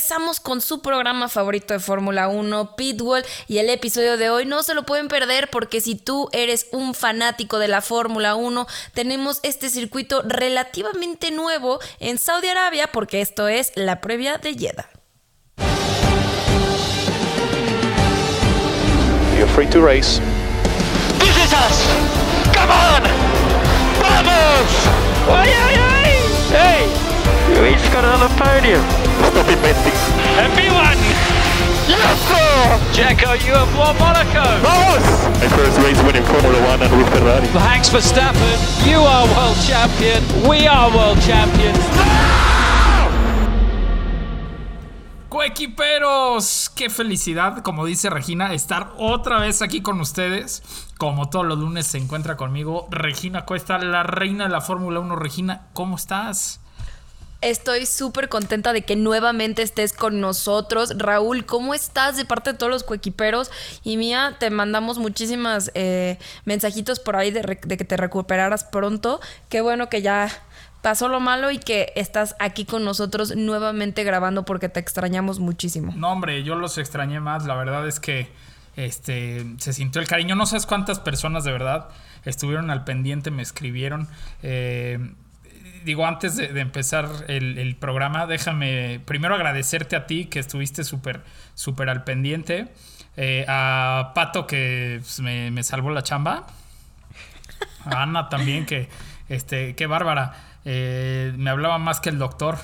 regresamos con su programa favorito de Fórmula 1, Pitbull, y el episodio de hoy no se lo pueden perder porque si tú eres un fanático de la Fórmula 1, tenemos este circuito relativamente nuevo en Saudi Arabia porque esto es la previa de Jeddah. You're free to race. This is us! Come on! Vamos! Ay, ay, ay! Hey! Luis got another podium. Stop inventing. Everyone! Yes! Checo, you have won Monaco! Vamos! My first race winning Formula One and with Ferrari. Verstappen, you are world champion. We are world champions. Coequiperos, qué felicidad, como dice Regina, estar otra vez aquí con ustedes. Como todos los lunes se encuentra conmigo Regina Cuesta, la reina de la Fórmula 1. Regina, ¿cómo estás? Estoy súper contenta de que nuevamente estés con nosotros. Raúl, ¿cómo estás de parte de todos los coequiperos? Y Mía, te mandamos muchísimas eh, mensajitos por ahí de, de que te recuperaras pronto. Qué bueno que ya pasó lo malo y que estás aquí con nosotros nuevamente grabando porque te extrañamos muchísimo. No, hombre, yo los extrañé más. La verdad es que este, se sintió el cariño. No sabes cuántas personas de verdad estuvieron al pendiente, me escribieron. Eh, digo, antes de, de empezar el, el programa, déjame primero agradecerte a ti que estuviste súper, súper al pendiente. Eh, a Pato que pues, me, me salvó la chamba. A Ana también, que este, qué bárbara. Eh, me hablaba más que el doctor.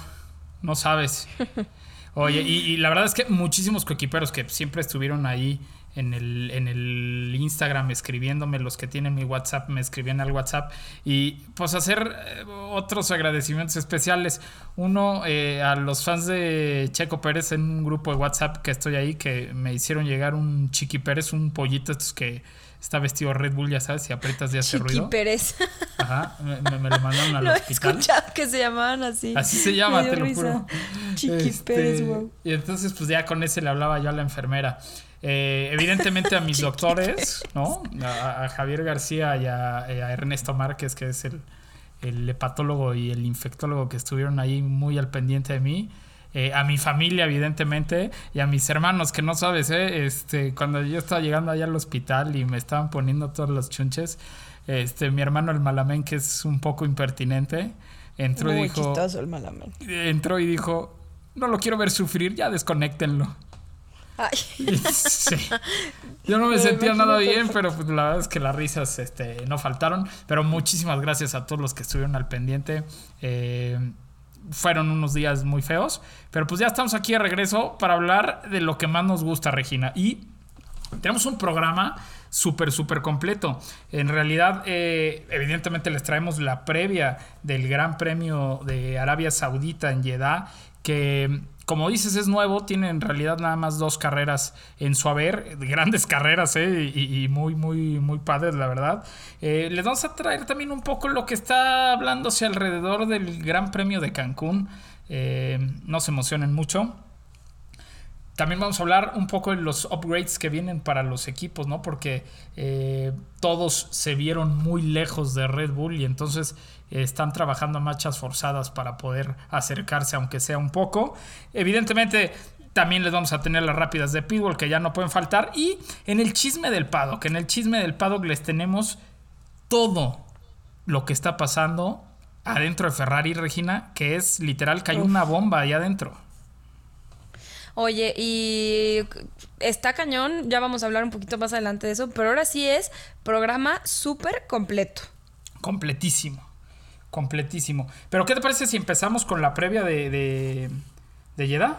No sabes. Oye, y, y la verdad es que muchísimos coequiperos que siempre estuvieron ahí en el, en el Instagram escribiéndome, los que tienen mi WhatsApp me escribían al WhatsApp. Y pues hacer eh, otros agradecimientos especiales. Uno eh, a los fans de Checo Pérez en un grupo de WhatsApp que estoy ahí, que me hicieron llegar un Chiqui Pérez, un pollito estos que está vestido de Red Bull, ya sabes, y aprietas y hace Chiqui ruido. Ajá. Ajá, me, me- me lo mandaron al Lo hospital. que se llamaban así. Así se llama, te lo risa. juro. Chiqui Este, Pérez, wow. Y entonces, pues ya con ese le hablaba yo a la enfermera. Eh, evidentemente a mis doctores, ¿no? A, a Javier García y a, a Ernesto Márquez, que es el, el hepatólogo y el infectólogo que estuvieron ahí muy al pendiente de mí. Eh, a mi familia, evidentemente, y a mis hermanos, que no sabes, ¿eh? Este, cuando yo estaba llegando allá al hospital y me estaban poniendo todos los chunches, este, mi hermano el malamén, que es un poco impertinente, entró y dijo, el malamén. entró y dijo, no lo quiero ver sufrir, ya desconéctenlo. Ay. Sí. Yo no me Me sentía nada bien, pero pues, la verdad es que las risas este, no faltaron. Pero muchísimas gracias a todos los que estuvieron al pendiente. Eh, fueron unos días muy feos, pero pues ya estamos aquí de regreso para hablar de lo que más nos gusta, Regina. Y tenemos un programa súper, súper completo. En realidad, eh, evidentemente les traemos la previa del Gran Premio de Arabia Saudita en Jeddah, que como dices es nuevo, tiene en realidad nada más dos carreras en su haber, grandes carreras eh, y, muy, muy, muy padres, la verdad. Eh, les vamos a traer también un poco lo que está hablándose alrededor del Gran Premio de Cancún. Eh, no se emocionen mucho. También vamos a hablar un poco de los upgrades que vienen para los equipos, ¿no? Porque eh, todos se vieron muy lejos de Red Bull y entonces eh, están trabajando a marchas forzadas para poder acercarse, aunque sea un poco. Evidentemente, también les vamos a tener las rápidas de Pitbull que ya no pueden faltar. Y en el chisme del paddock, en el chisme del paddock les tenemos todo lo que está pasando adentro de Ferrari, Regina, que es literal que hay una bomba ahí adentro. Oye, y está cañón, ya vamos a hablar un poquito más adelante de eso, pero ahora sí es programa súper completo. Completísimo. Completísimo. Pero ¿qué te parece si empezamos con la previa de, de, de Jeddah?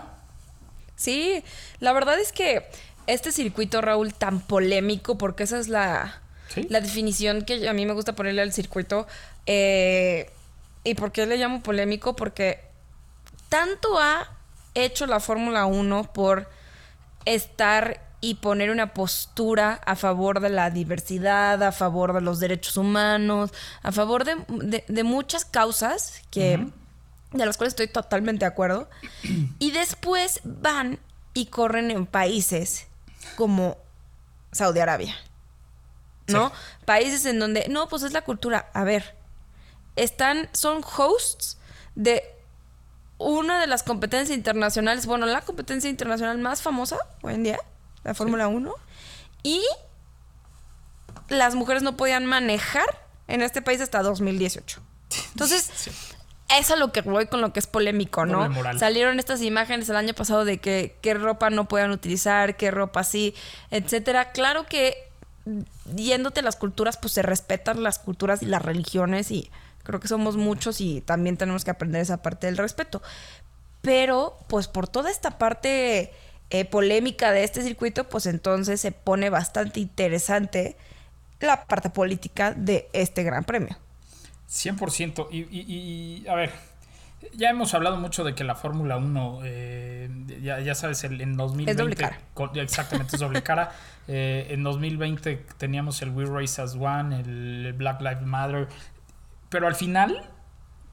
Sí, la verdad es que este circuito, Raúl, tan polémico, porque esa es la, Sí. la definición que a mí me gusta ponerle al circuito. eh, ¿Y por qué le llamo polémico? Porque tanto ha hecho la Fórmula 1 por estar y poner una postura a favor de la diversidad, a favor de los derechos humanos, a favor de, de- de muchas causas que, de las cuales estoy totalmente de acuerdo. Y después van y corren en países como Saudi Arabia. ¿No? Países en donde, no, pues es la cultura. A ver, están, son hosts de una de las competencias internacionales, bueno, la competencia internacional más famosa hoy en día, la Fórmula 1. Y las mujeres no podían manejar en este país hasta 2018. Entonces, Sí. eso es lo que voy con lo que es polémico, ¿no? Salieron estas imágenes el año pasado de que qué ropa no puedan utilizar, qué ropa sí, etcétera. Claro que yéndote a las culturas, pues se respetan las culturas y las religiones y creo que somos muchos y también tenemos que aprender esa parte del respeto. Pero, pues por toda esta parte eh, polémica de este circuito, pues entonces se pone bastante interesante la parte política de este gran premio. 100%. Y, y- y, a ver, ya hemos hablado mucho de que la Fórmula 1, eh, ya, ya sabes, el- en 2020... Es doble cara. con- exactamente, es doble cara. Eh, en 2020 teníamos el We Race as One, el Black Lives Matter. Pero al final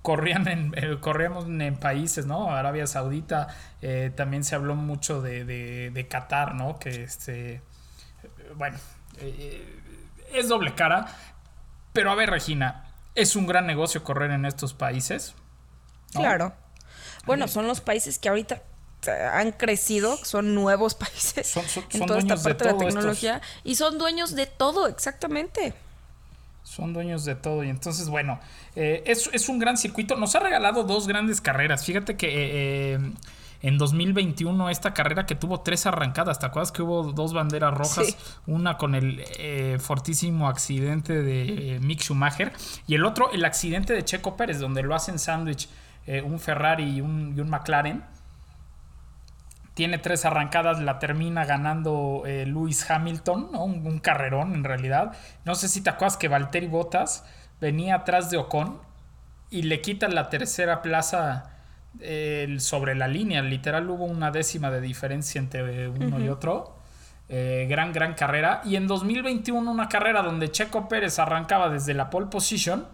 corrían en, eh, corríamos en países, ¿no? Arabia Saudita, eh, también se habló mucho de, de, de Qatar, ¿no? Que este, bueno, eh, es doble cara. Pero a ver, Regina, es un gran negocio correr en estos países. ¿no? Claro. Bueno, son los países que ahorita eh, han crecido, son nuevos países Son- son- en son toda esta de parte de, la estos. tecnología y son dueños de todo, exactamente. Son dueños de todo. Y entonces, bueno, eh, es, es un gran circuito. Nos ha regalado dos grandes carreras. Fíjate que eh, eh, en 2021 esta carrera que tuvo tres arrancadas. ¿Te acuerdas que hubo dos banderas rojas? Sí. Una con el eh, fortísimo accidente de Mick Schumacher. Y el otro, el accidente de Checo Pérez, donde lo hacen sándwich eh, un Ferrari y un, y un McLaren. Tiene tres arrancadas, la termina ganando eh, Lewis Hamilton, ¿no? un, un carrerón en realidad. No sé si te acuerdas que Valtteri Bottas venía atrás de Ocon y le quitan la tercera plaza eh, sobre la línea. Literal hubo una décima de diferencia entre uno y otro. Eh, gran, gran carrera. Y en 2021 una carrera donde Checo Pérez arrancaba desde la pole position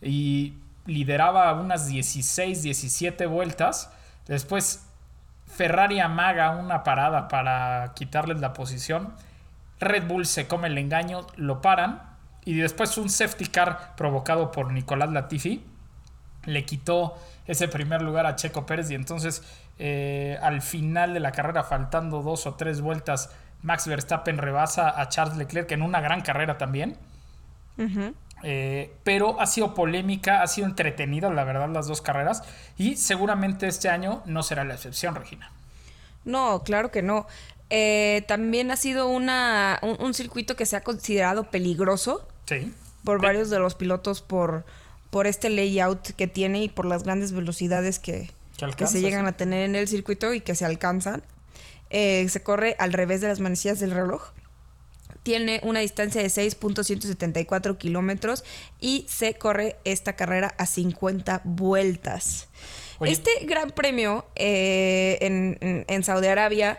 y lideraba unas 16, 17 vueltas. Después Ferrari amaga una parada para quitarles la posición. Red Bull se come el engaño, lo paran. Y después un safety car provocado por Nicolás Latifi le quitó ese primer lugar a Checo Pérez. Y entonces eh, al final de la carrera, faltando dos o tres vueltas, Max Verstappen rebasa a Charles Leclerc en una gran carrera también. Eh, pero ha sido polémica, ha sido entretenida, la verdad, las dos carreras. Y seguramente este año no será la excepción, Regina. No, claro que no. Eh, también ha sido una, un, un circuito que se ha considerado peligroso Sí. por varios de los pilotos por, por este layout que tiene y por las grandes velocidades que, Que se llegan sí. a tener en el circuito y que se alcanzan. Eh, se corre al revés de las manecillas del reloj. Tiene una distancia de 6.174 kilómetros y se corre esta carrera a 50 vueltas. Oye. Este gran premio eh, en, en- en Saudi Arabia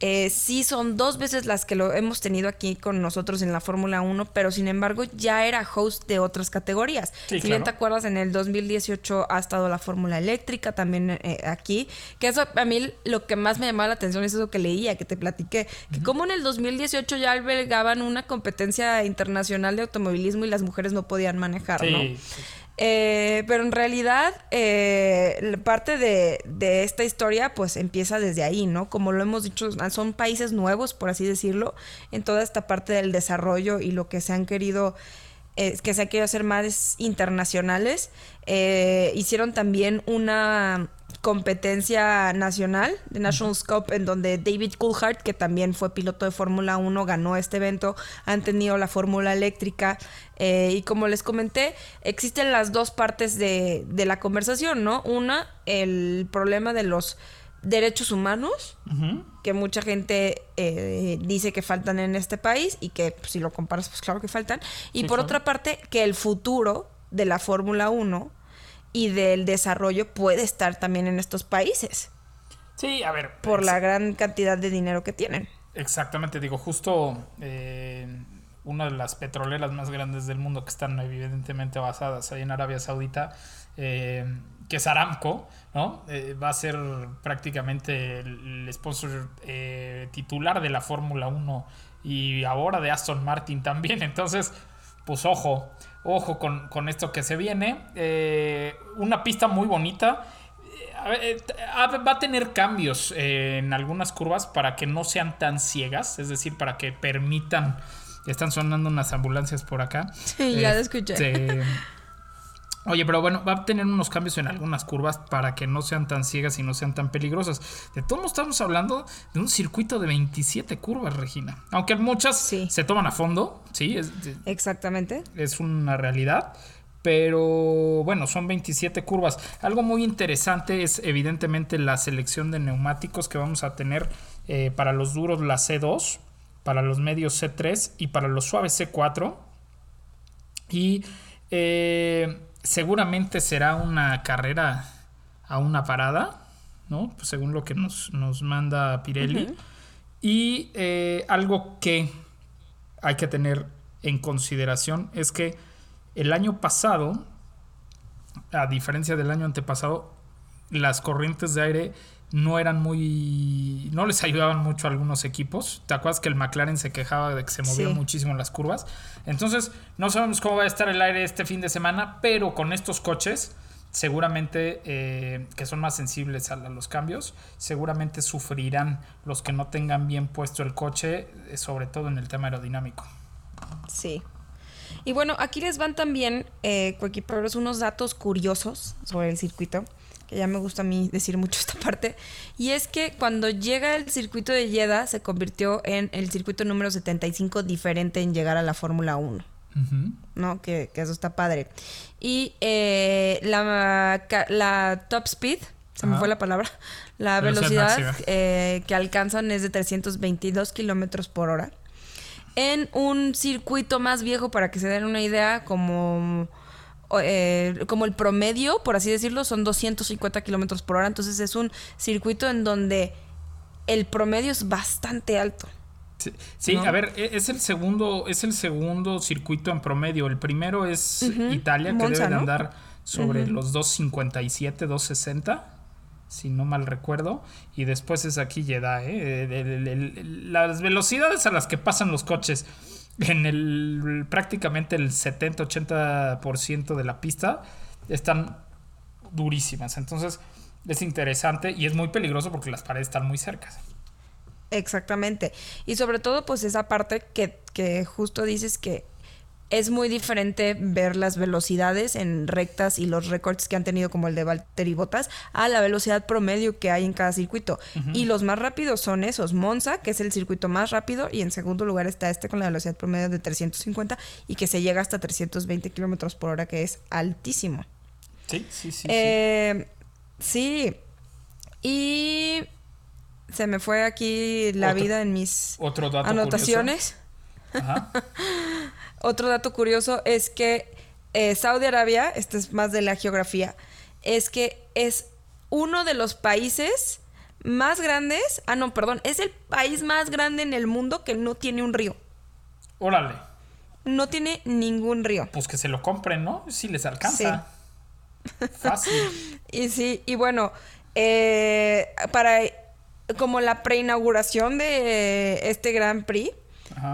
eh, sí son dos veces las que lo hemos tenido aquí con nosotros en la Fórmula 1, pero sin embargo ya era host de otras categorías. Sí, si bien te acuerdas, en el 2018 ha estado la Fórmula Eléctrica también eh, aquí, que eso a mí lo que más me llamaba la atención es eso que leía, que te platiqué, que como en el 2018 ya albergaban una competencia internacional de automovilismo y las mujeres no podían manejar, Sí, ¿no? Eh, pero en realidad, eh, parte de, de esta historia, pues empieza desde ahí, ¿no? Como lo hemos dicho, son países nuevos, por así decirlo, en toda esta parte del desarrollo y lo que se han querido, eh, que se han querido hacer más internacionales. Eh, hicieron también una competencia nacional de National Scope en donde David Coulthard, que también fue piloto de Fórmula 1, ganó este evento, han tenido la Fórmula Eléctrica eh, y como les comenté, existen las dos partes de, de la conversación, ¿no? Una, el problema de los derechos humanos, que mucha gente eh, dice que faltan en este país y que pues, si lo comparas, pues claro que faltan. Y Sí, por claro. otra parte, que el futuro de la Fórmula 1 y del desarrollo puede estar también en estos países Sí, a ver. por la gran cantidad de dinero que tienen. Exactamente, digo, justo eh, una de las petroleras más grandes del mundo que están evidentemente basadas ahí en Arabia Saudita, eh, que es Aramco, ¿no? Eh, va a ser prácticamente el, sponsor eh, titular de la Fórmula 1 y ahora de Aston Martin también. Entonces, pues ojo, ojo con, con esto que se viene. Eh, una pista muy bonita. Eh, eh, va a tener cambios en algunas curvas para que no sean tan ciegas, es decir, para que permitan. Están sonando unas ambulancias por acá. Sí, ya lo escuché. Este, Oye, pero bueno, va a tener unos cambios en algunas curvas para que no sean tan ciegas y no sean tan peligrosas. De todos estamos hablando de un circuito de 27 curvas, Regina. Aunque muchas Sí. se toman a fondo, sí, es, Exactamente. es una realidad. Pero bueno, son 27 curvas. Algo muy interesante es evidentemente la selección de neumáticos que vamos a tener eh, para los duros la C2, para los medios C3 y para los suaves C4. Y eh, seguramente será una carrera a una parada, ¿no? Pues según lo que nos, nos manda Pirelli. Y eh, algo que hay que tener en consideración es que el año pasado, a diferencia del año antepasado, las corrientes de aire no eran muy. no les ayudaban mucho a algunos equipos. ¿Te acuerdas que el McLaren se quejaba de que se movía Sí. muchísimo en las curvas? Entonces, no sabemos cómo va a estar el aire este fin de semana, pero con estos coches, seguramente eh, que son más sensibles a, los cambios, seguramente sufrirán los que no tengan bien puesto el coche, eh, sobre todo en el tema aerodinámico. Sí. Y bueno, aquí les van también, eh, unos datos curiosos sobre el circuito, que ya me gusta a mí decir mucho esta parte. Y es que cuando llega el circuito de Jeddah, se convirtió en el circuito número 75 diferente en llegar a la Fórmula 1. Ujú. ¿no? Que, que eso está padre. Y eh, la, la top speed, se me fue la palabra, la Velocidad eh, que alcanzan es de 322 kilómetros por hora. En un circuito más viejo, para que se den una idea, como, eh, como el promedio, por así decirlo, son 250 kilómetros por hora. Entonces es un circuito en donde el promedio es bastante alto. Sí, sí, ¿No? a ver, e- es el segundo, es el segundo circuito en promedio. El primero es Italia, que Monza, debe de ¿no? andar sobre los 257, 260, si no mal recuerdo. Y después es aquí Jeddah, ¿eh? Las velocidades a las que pasan los coches en el prácticamente el 70-80% de la pista están durísimas. Entonces es interesante y es muy peligroso porque las paredes están muy cercas. Exactamente. Y sobre todo, pues esa parte que, que justo dices que es muy diferente ver las velocidades en rectas y los récords que han tenido como el de Valtteri Bottas a la velocidad promedio que hay en cada circuito. Y los más rápidos son esos. Monza, que es el circuito más rápido, y en segundo lugar está este con la velocidad promedio de 350 y que se llega hasta 320 kilómetros por hora, que es altísimo. Sí, sí, sí. sí. Eh, sí. Y se me fue aquí la Otro- vida en mis Otro dato anotaciones. curioso. Ajá. Otro dato curioso es que eh, Saudi Arabia, este es más de la geografía, es que es uno de los países más grandes, ah no, perdón, es el país más grande en el mundo que no tiene un río. Órale. No tiene ningún río. Pues que se lo compren, ¿no? Si les alcanza. Fácil. Y sí, y bueno, eh, para como la preinauguración de este Grand Prix.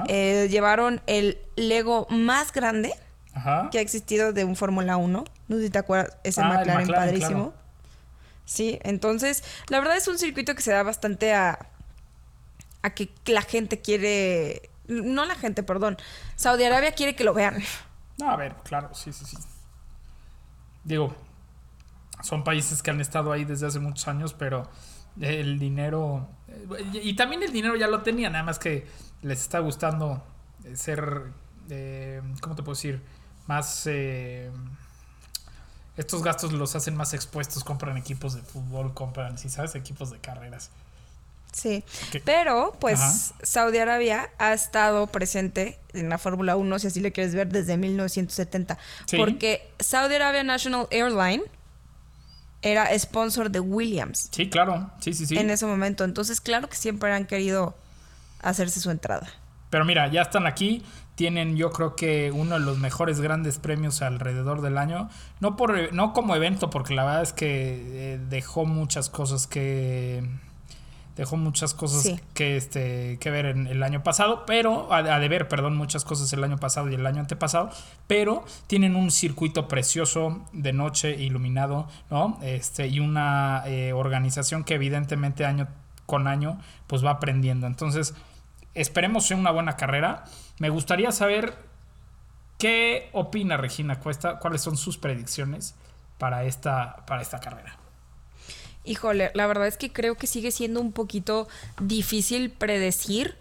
Eh, llevaron el Lego más grande Ajá. que ha existido de un Fórmula 1. No sé si te acuerdas, es el Ah, McLaren, McLaren, padrísimo. claro. Sí, entonces, la verdad es un circuito que se da bastante a, a que la gente quiere, no la gente, perdón, Saudi Arabia quiere que lo vean. No, a ver, claro, sí, sí, sí. Digo, son países que han estado ahí desde hace muchos años, pero el dinero. eh, Y también el dinero ya lo tenían, nada más que les está gustando eh, ser. eh, ¿Cómo te puedo decir? Más. eh, estos gastos los hacen más expuestos. Compran equipos de fútbol, compran, si sabes, equipos de carreras. Sí, pero pues Ajá. Saudi Arabia ha estado presente en la Fórmula 1, si así lo quieres ver, desde 1970. Sí. Porque Saudi Arabia National Airline era sponsor de Williams Sí, claro, sí, sí, sí. en ese momento. Entonces, claro que siempre han querido hacerse su entrada. Pero mira, ya están aquí. Tienen, yo creo que uno de los mejores grandes premios alrededor del año. No, por, no como evento, porque la verdad es que eh, dejó muchas cosas que dejó muchas cosas Sí. que, este, que ver en el año pasado, pero, a, a de ver, perdón, muchas cosas el año pasado y el año antepasado, pero tienen un circuito precioso de noche iluminado, ¿no? Este, y una eh, organización que evidentemente año con año, pues va aprendiendo. Entonces, esperemos sea una buena carrera. Me gustaría saber qué opina Regina Cuesta, cuáles son sus predicciones para esta, para esta carrera. Híjole, la verdad es que creo que sigue siendo un poquito difícil predecir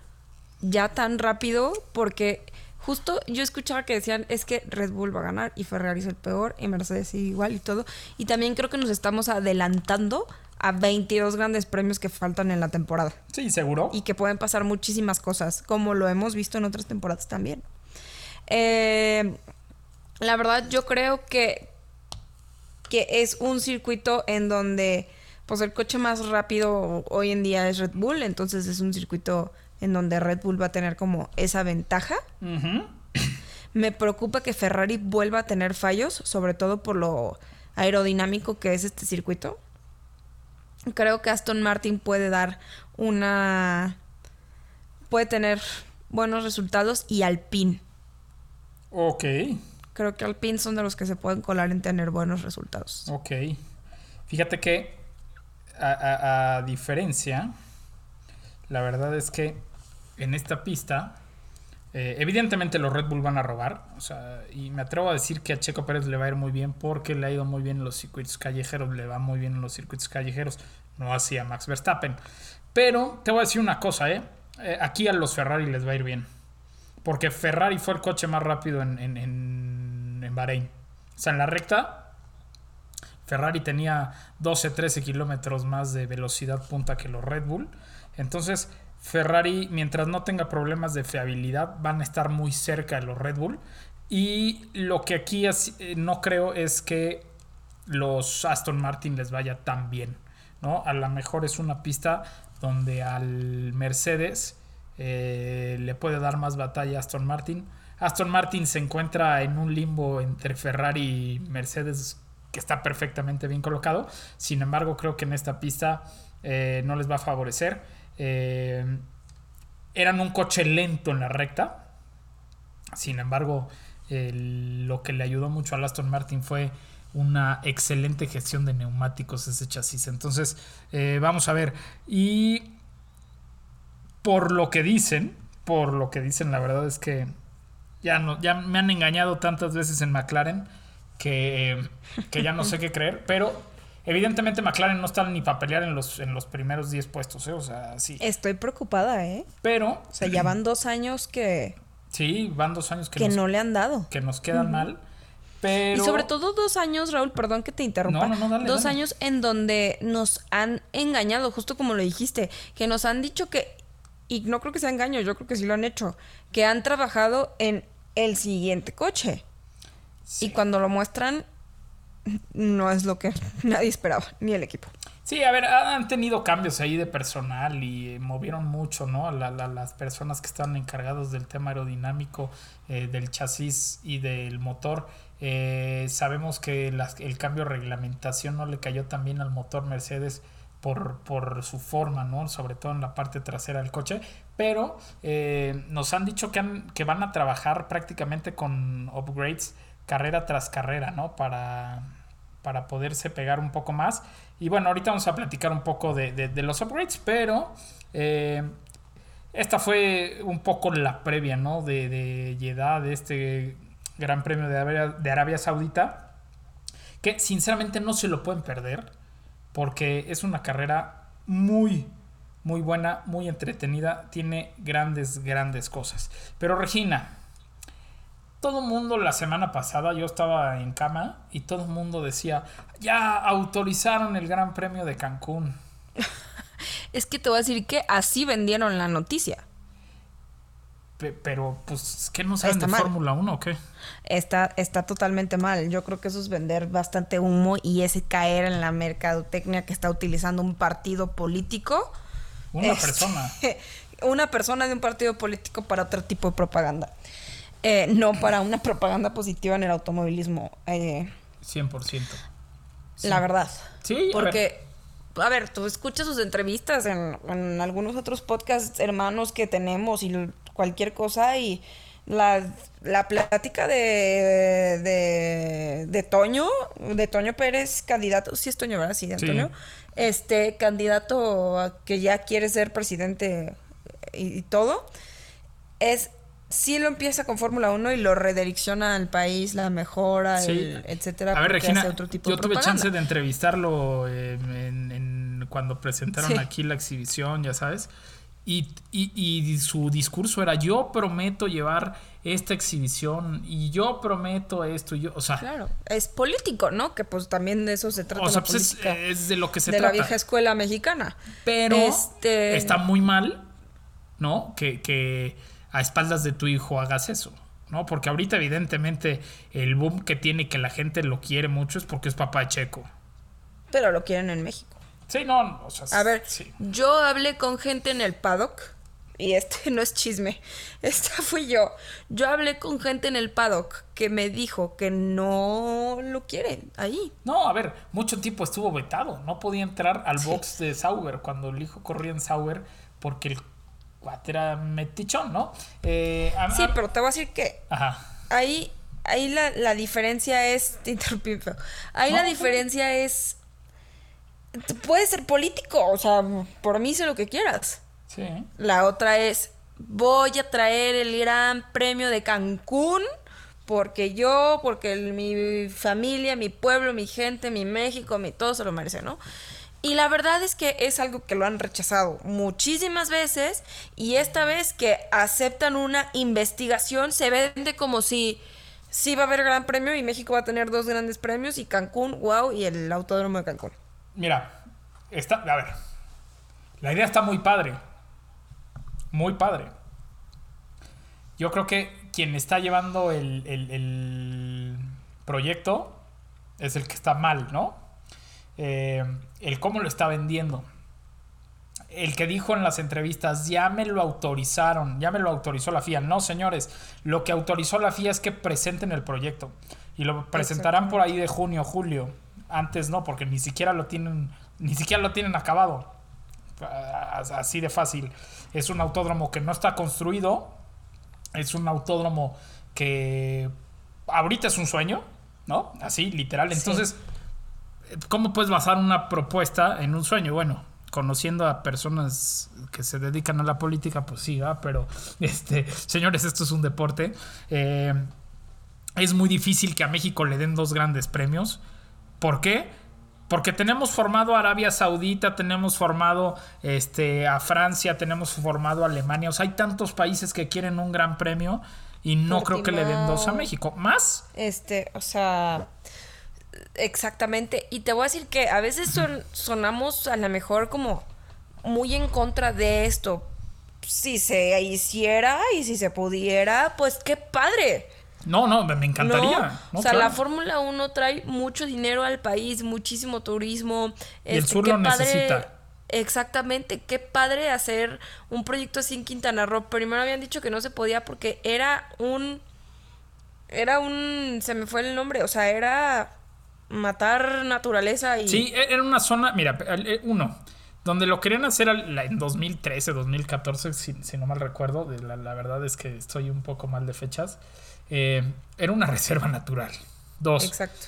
ya tan rápido porque justo yo escuchaba que decían es que Red Bull va a ganar y Ferrari es el peor y Mercedes igual y todo. Y también creo que nos estamos adelantando a 22 grandes premios que faltan en la temporada Sí, seguro. y que pueden pasar muchísimas cosas, como lo hemos visto en otras temporadas también. Eh, la verdad, yo creo que, que es un circuito en donde pues el coche más rápido hoy en día es Red Bull, entonces es un circuito en donde Red Bull va a tener como esa ventaja. Me preocupa que Ferrari vuelva a tener fallos, sobre todo por lo aerodinámico que es este circuito. Creo que Aston Martin puede dar una... puede tener buenos resultados y Alpine. Ok, Creo que Alpine son de los que se pueden colar en tener buenos resultados. ok. Fíjate que, a, a- a diferencia, la verdad es que en esta pista, eh, evidentemente los Red Bull van a robar. Y me atrevo a decir que a Checo Pérez le va a ir muy bien porque le ha ido muy bien en los circuitos callejeros, le va muy bien en los circuitos callejeros, no así a Max Verstappen. Pero te voy a decir una cosa, ¿eh? Eh, aquí a los Ferrari les va a ir bien. Porque Ferrari fue el coche más rápido en, en, en, en Bahrein. O sea, en la recta, Ferrari tenía 12, 13 kilómetros más de velocidad punta que los Red Bull. Entonces, Ferrari, mientras no tenga problemas de fiabilidad, van a estar muy cerca de los Red Bull. Y lo que aquí eh, no creo es que los Aston Martin les vaya tan bien. ¿no? A lo mejor es una pista donde al Mercedes eh, le puede dar más batalla a Aston Martin. Aston Martin se encuentra en un limbo entre Ferrari y Mercedes que está perfectamente bien colocado. Sin embargo, creo que en esta pista eh, no les va a favorecer. Eh, eran un coche lento en la recta. Sin embargo, lo que le ayudó mucho al Aston Martin fue una excelente gestión de neumáticos ese chasis. Entonces, eh, vamos a ver. Y por lo que dicen, por lo que dicen, la verdad es que ya, no, ya me han engañado tantas veces en McLaren que, que ya no sé qué creer. Pero evidentemente McLaren no está ni para pelear en los, en los primeros 10 puestos. ¿eh? O sea, sí. Estoy preocupada, ¿eh? Pero, O sea, ya van dos años que, sí, van dos años que, que nos, no le han dado. que nos quedan mal. Pero... Y sobre todo dos años, Raúl, perdón que te interrumpa. No, no, no, dale, dos dale. años en donde nos han engañado, justo como lo dijiste, que nos han dicho que, y no creo que sea engaño, yo creo que sí lo han hecho, que han trabajado en el siguiente coche. Sí. Y cuando lo muestran, no es lo que nadie esperaba, ni el equipo. Sí, a ver, han tenido cambios ahí de personal y movieron mucho, ¿no? La- la- las personas que están encargados del tema aerodinámico, eh, del chasis y del motor. Eh, sabemos que el cambio de reglamentación no le cayó tan bien al motor Mercedes por, por su forma, ¿no? Sobre todo en la parte trasera del coche. Pero eh, nos han dicho que, han- que van a trabajar prácticamente con upgrades carrera tras carrera, ¿no? Para, para poderse pegar un poco más. Y bueno, ahorita vamos a platicar un poco de, los upgrades, pero eh, esta fue un poco la previa, ¿no? De, de de este Gran Premio de Arabia, de Arabia Saudita, que sinceramente no se lo pueden perder, porque es una carrera muy, muy buena, muy entretenida, tiene grandes, grandes cosas. Pero Regina, todo el mundo la semana pasada, yo estaba en cama y todo el mundo decía, ya autorizaron el Gran Premio de Cancún. Es que te voy a decir que así vendieron la noticia. Pe- Pero, pues, ¿qué no saben Está de. Fórmula 1 o qué? Está, está totalmente mal. Yo creo que eso es vender bastante humo y ese caer en la mercadotecnia que está utilizando un partido político. Una Este, persona. Una persona de un partido político para otro tipo de propaganda. Eh, no para una propaganda positiva en el automovilismo. eh, 100%. Sí. La verdad. Sí, a Porque a ver, tú escuchas sus entrevistas en, en algunos otros podcasts hermanos que tenemos y cualquier cosa y la, la plática de, de, de Toño, de Toño Pérez, candidato, sí es Toño, ¿verdad? Sí, de Sí. Antonio. Este, candidato a que ya quiere ser presidente y, y todo, es, sí lo empieza con Fórmula 1 y lo redirecciona al país, la mejora, Sí. el- etcétera. A ver, Regina, hace otro tipo yo de tuve chance de entrevistarlo eh, en, en- cuando presentaron Sí. aquí la exhibición, ya sabes. Y, y- y su discurso era: Yo prometo llevar esta exhibición y yo prometo esto. Y yo, o sea, Claro, es político, ¿no? Que pues también de eso se trata o sea la pues es, de lo que se de trata. la vieja escuela mexicana. Pero Este- está muy mal, ¿no? Que, que a espaldas de tu hijo hagas eso, ¿no? Porque ahorita, evidentemente, el boom que tiene que la gente lo quiere mucho es porque es papá de Checo. Pero lo quieren en México. Sí, no, o sea, A ver, sí. yo hablé con gente en el paddock. Y este no es chisme. Esta fui yo. Yo hablé con gente en el paddock que me dijo que no lo quieren ahí. No, a ver, mucho tiempo estuvo vetado. No podía entrar al box de Sauber cuando el hijo corría en Sauber porque el cuate era metichón, ¿no? Eh, a- Sí, pero te voy a decir que Ajá. ahí, ahí la, la diferencia es. Te interrumpí, feo. Ahí No, la diferencia es. Puedes ser político, o sea, por mí sé lo que quieras. Sí. La otra es, voy a traer el gran premio de Cancún porque yo, porque el- mi familia, mi pueblo, mi gente, mi México, mi todo se lo merece, ¿no? Y la verdad es que es algo que lo han rechazado muchísimas veces y esta vez que aceptan una investigación se vende como si sí va a haber gran premio y México va a tener dos grandes premios y Cancún, wow, y el autódromo de Cancún. Mira, está, a ver, la idea está muy padre. Muy padre. Yo creo que quien está llevando el, el- el proyecto es el que está mal, ¿no? Eh, el cómo lo está vendiendo. El que dijo en las entrevistas, ya me lo autorizaron, ya me lo autorizó la FIA. No, señores, lo que autorizó la FIA es que presenten el proyecto. Y lo presentarán por ahí de junio, julio. Antes no, porque ni siquiera lo tienen, ni siquiera lo tienen acabado. Ah, Así de fácil. Es un autódromo que no está construido. Es un autódromo que ahorita es un sueño, ¿no? Así, literal. Sí. ¿Cómo puedes basar una propuesta en un sueño? Bueno, conociendo a personas que se dedican a la política, pues sí, ¿va? pero este, señores, esto es un deporte. Eh, es muy difícil que a México le den dos grandes premios. ¿Por qué? Porque tenemos formado a Arabia Saudita, tenemos formado este, a Francia, tenemos formado a Alemania. O sea, hay tantos países que quieren un gran premio y no creo que le den dos a. México. ¿Más? Este, o sea, exactamente. Y te voy a decir que a veces son- sonamos a lo mejor como muy en contra de esto. Si se hiciera y si se pudiera, pues qué padre. No, no, me encantaría. ¿no? No, o sea, claro. la Fórmula 1 trae mucho dinero al país, muchísimo turismo. Y el Este, sur lo necesita. Exactamente, qué padre hacer un proyecto así en Quintana Roo. Primero habían dicho que no se podía porque era un. Era un. Se me fue el nombre, o sea, era matar naturaleza y. Sí, e- era una zona, mira, el- uno, donde lo querían hacer en 2013, 2014, si, si no mal recuerdo, de la, la verdad es que estoy un poco mal de fechas, eh, era una reserva natural. Dos, Exacto.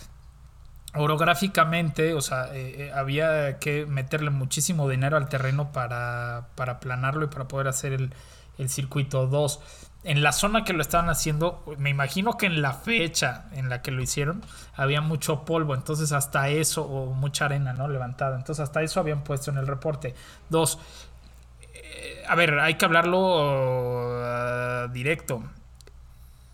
orográficamente, o sea, eh, eh, había que meterle muchísimo dinero al terreno para, para aplanarlo y para poder hacer el, el circuito. Dos, en la zona que lo estaban haciendo, me imagino que en la fecha en la que lo hicieron había mucho polvo, entonces hasta eso, o mucha arena, ¿no? Levantada, entonces hasta eso habían puesto en el reporte. Dos, eh, a ver, hay que hablarlo ah, directo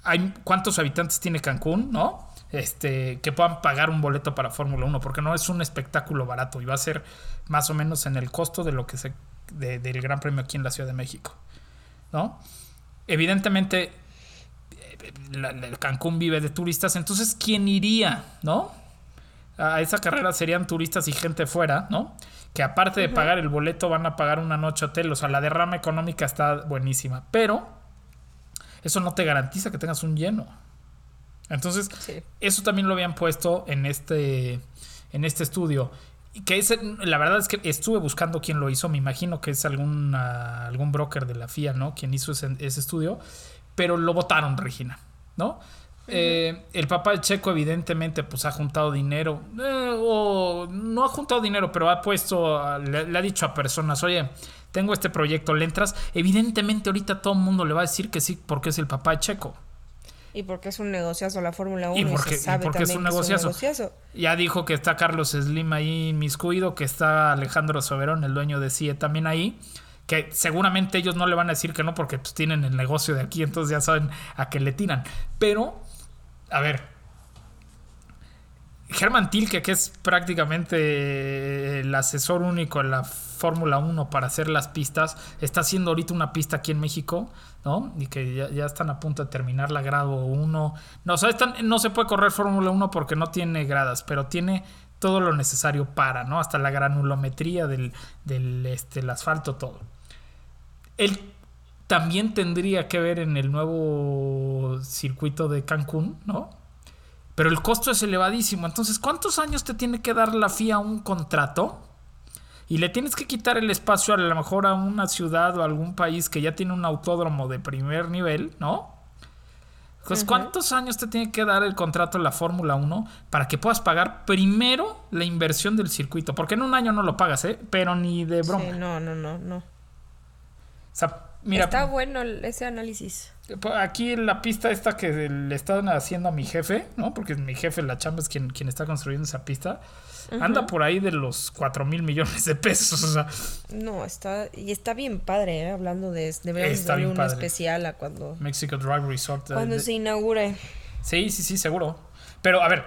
hay cuántos habitantes tiene Cancún, ¿no? Este, que puedan pagar un boleto para Fórmula 1, porque no es un espectáculo barato y va a ser más o menos en el costo de lo que se de- del Gran Premio aquí en la Ciudad de México, ¿no? Evidentemente eh, la- Cancún vive de turistas, entonces quién iría, ¿no? A esa carrera serían turistas y gente fuera, ¿no? Que aparte de pagar el boleto van a pagar una noche hotel, o sea, la derrama económica está buenísima, pero eso no te garantiza que tengas un lleno. Entonces, Sí. eso también lo habían puesto en este, en este estudio. Que es, la verdad es que estuve buscando quién lo hizo, me imagino que es algún, algún broker de la FIA, ¿no? Quien hizo ese, ese estudio, pero lo votaron, Regina, ¿no? Eh, el papá de Checo evidentemente pues ha juntado dinero eh, o no ha juntado dinero pero ha puesto le, le ha dicho a personas oye tengo este proyecto le entras evidentemente ahorita todo el mundo le va a decir que sí porque es el papá de Checo Y porque es un negociazo la Fórmula 1 y y, porque, se y sabe porque es un negociazo. negociazo. Ya dijo que está Carlos Slim ahí miscuido, que está Alejandro Soberón, el dueño de CIE, también ahí. Que seguramente ellos no le van a decir que no porque pues, tienen el negocio de aquí, entonces ya saben a qué le tiran. Pero, a ver. Germán Tilke, que es prácticamente el asesor único en la Fórmula 1 para hacer las pistas, está haciendo ahorita una pista aquí en México, ¿no? Y que ya, están a punto de terminar la grado 1. No, se puede correr Fórmula 1 porque no tiene gradas, pero tiene todo lo necesario para, ¿no? Hasta la granulometría del, del este, el asfalto, todo. Él también tendría que ver en el nuevo circuito de Cancún, ¿no? Pero el costo es elevadísimo. Entonces, ¿cuántos años te tiene que dar la FIA un contrato? Y le tienes que quitar el espacio a lo mejor a una ciudad o a algún país que ya tiene un autódromo de primer nivel, ¿no? Pues, ¿cuántos años te tiene que dar el contrato de la Fórmula 1 para que puedas pagar primero la inversión del circuito? Porque en un año no lo pagas, ¿eh? Pero ni de broma. Sí, no, no, no, no. O sea, mira, Está bueno ese análisis. Pues, Aquí la pista esta que le están haciendo a mi jefe, ¿no? Porque mi jefe, la chamba, es quien, quien está construyendo esa pista. Anda por ahí de los 4 mil millones de pesos. O sea, No, está y está bien padre, ¿eh? hablando de. Deberíamos darle un especial a cuando, Mexico Drive Resort. eh, cuando de- se inaugure. Sí, sí, sí, seguro. Pero a ver,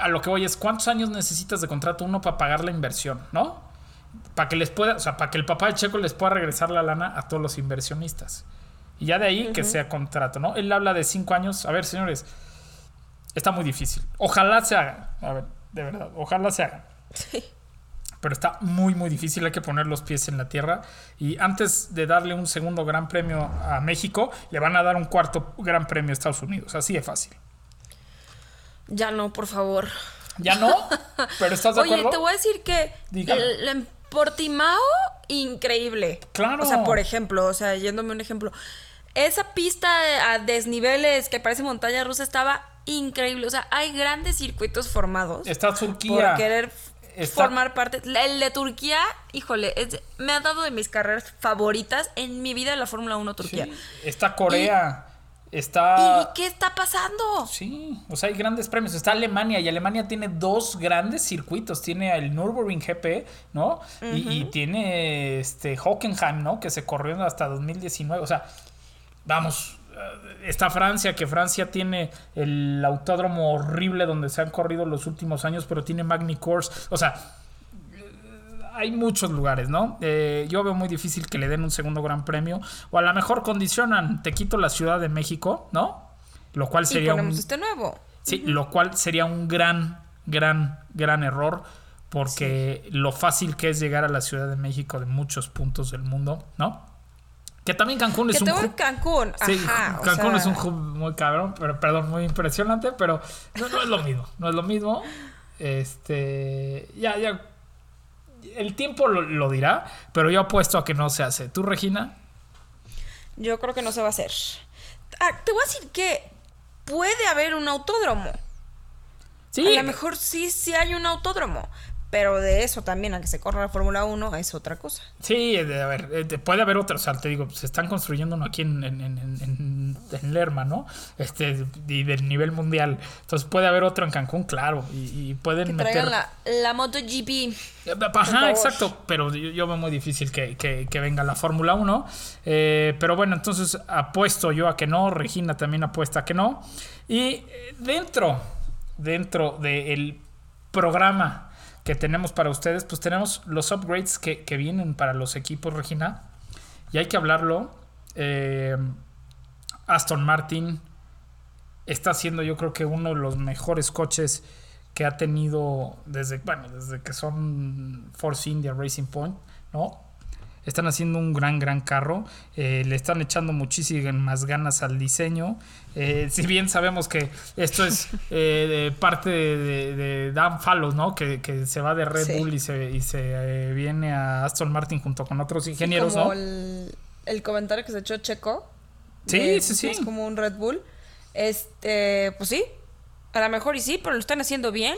a lo que voy es, ¿cuántos años necesitas de contrato uno para pagar la inversión, no? Para que les pueda, o sea, para que el papá de Checo les pueda regresar la lana a todos los inversionistas. Y ya de ahí que sea contrato, ¿no? Él habla de cinco años. A ver, señores, está muy difícil. Ojalá se haga. A ver, de verdad, ojalá se haga. Pero está muy, muy difícil. Hay que poner los pies en la tierra. Y antes de darle un segundo gran premio a México, le van a dar un cuarto gran premio a Estados Unidos. Así de fácil. Ya no, por favor. ¿Ya no? ¿Pero estás de Oye, acuerdo? te voy a decir que el, en Portimao, increíble. Claro. O sea, por ejemplo, o sea, yéndome un ejemplo. Esa pista a desniveles que parece montaña rusa estaba increíble. O sea, hay grandes circuitos formados. Está por Turquía. querer f- Está- formar parte. El de Turquía, híjole, es- me ha dado de mis carreras favoritas en mi vida la Fórmula 1 Turquía. Sí, Está Corea. Está. ¿Y qué está pasando? Sí, o sea, hay grandes premios. Está Alemania y Alemania tiene dos grandes circuitos. Tiene el Nürburgring GP, ¿no? y, y tiene este Hockenheim, ¿no? Que se corrió hasta 2019. O sea, vamos. eh, Está Francia, que Francia tiene el autódromo horrible donde se han corrido los últimos años, pero tiene Magny Course. O sea, hay muchos lugares, ¿no? Eh, yo veo muy difícil que le den un segundo gran premio. O a lo mejor condicionan, te quito la Ciudad de México, ¿no? Lo cual Y sería un, ponemos este nuevo. sí, lo cual sería un gran, gran, gran error. Porque lo fácil que es llegar a la Ciudad de México de muchos puntos del mundo, ¿no? Que también Cancún Que es un tengo en hub- Cancún. Sí, Ajá. o Cancún sea, es un hub muy cabrón, pero perdón, muy impresionante, pero no, no es lo mismo, no es lo mismo. Este, ya, ya, el tiempo lo, lo dirá, pero yo apuesto a que no se hace. ¿Tú, Regina? Yo creo que no se va a hacer. Ah, te voy a decir que puede haber un autódromo. Sí, A lo mejor sí, sí hay un autódromo. Pero de eso también, a que se corra la Fórmula 1, es otra cosa. sí, de- a ver, eh, de- puede haber otro, o sea, te digo, se están construyendo uno aquí en, en, en, en- en Lerma, ¿no? Este, y del nivel mundial. Entonces puede haber otro en Cancún, claro, y, y pueden Que meter... la, la MotoGP. Eh. Ajá, exacto, pero yo, yo veo muy difícil que, que- que venga la Fórmula 1. Eh, pero bueno, entonces apuesto yo a que no, Regina también apuesta a que no. Y eh, dentro, dentro del programa que tenemos para ustedes, pues tenemos los upgrades que, vienen para los equipos, Regina. Y hay que hablarlo. Eh, Aston Martin está siendo yo creo que uno de los mejores coches que ha tenido desde, bueno, desde que son Force India Racing Point, ¿no? Están haciendo un gran, gran carro. Eh, le están echando muchísimas ganas al diseño. Eh, si bien sabemos que esto es eh, de parte de, de Dan Fallows, ¿no? Que, que se va de Red Sí. Bull y se, y se viene a Aston Martin junto con otros ingenieros, como ¿no? el, el comentario que se echó Checo. Sí, de- sí, sí. Es como un Red Bull. Este, pues sí. A lo mejor y sí, pero lo están haciendo bien.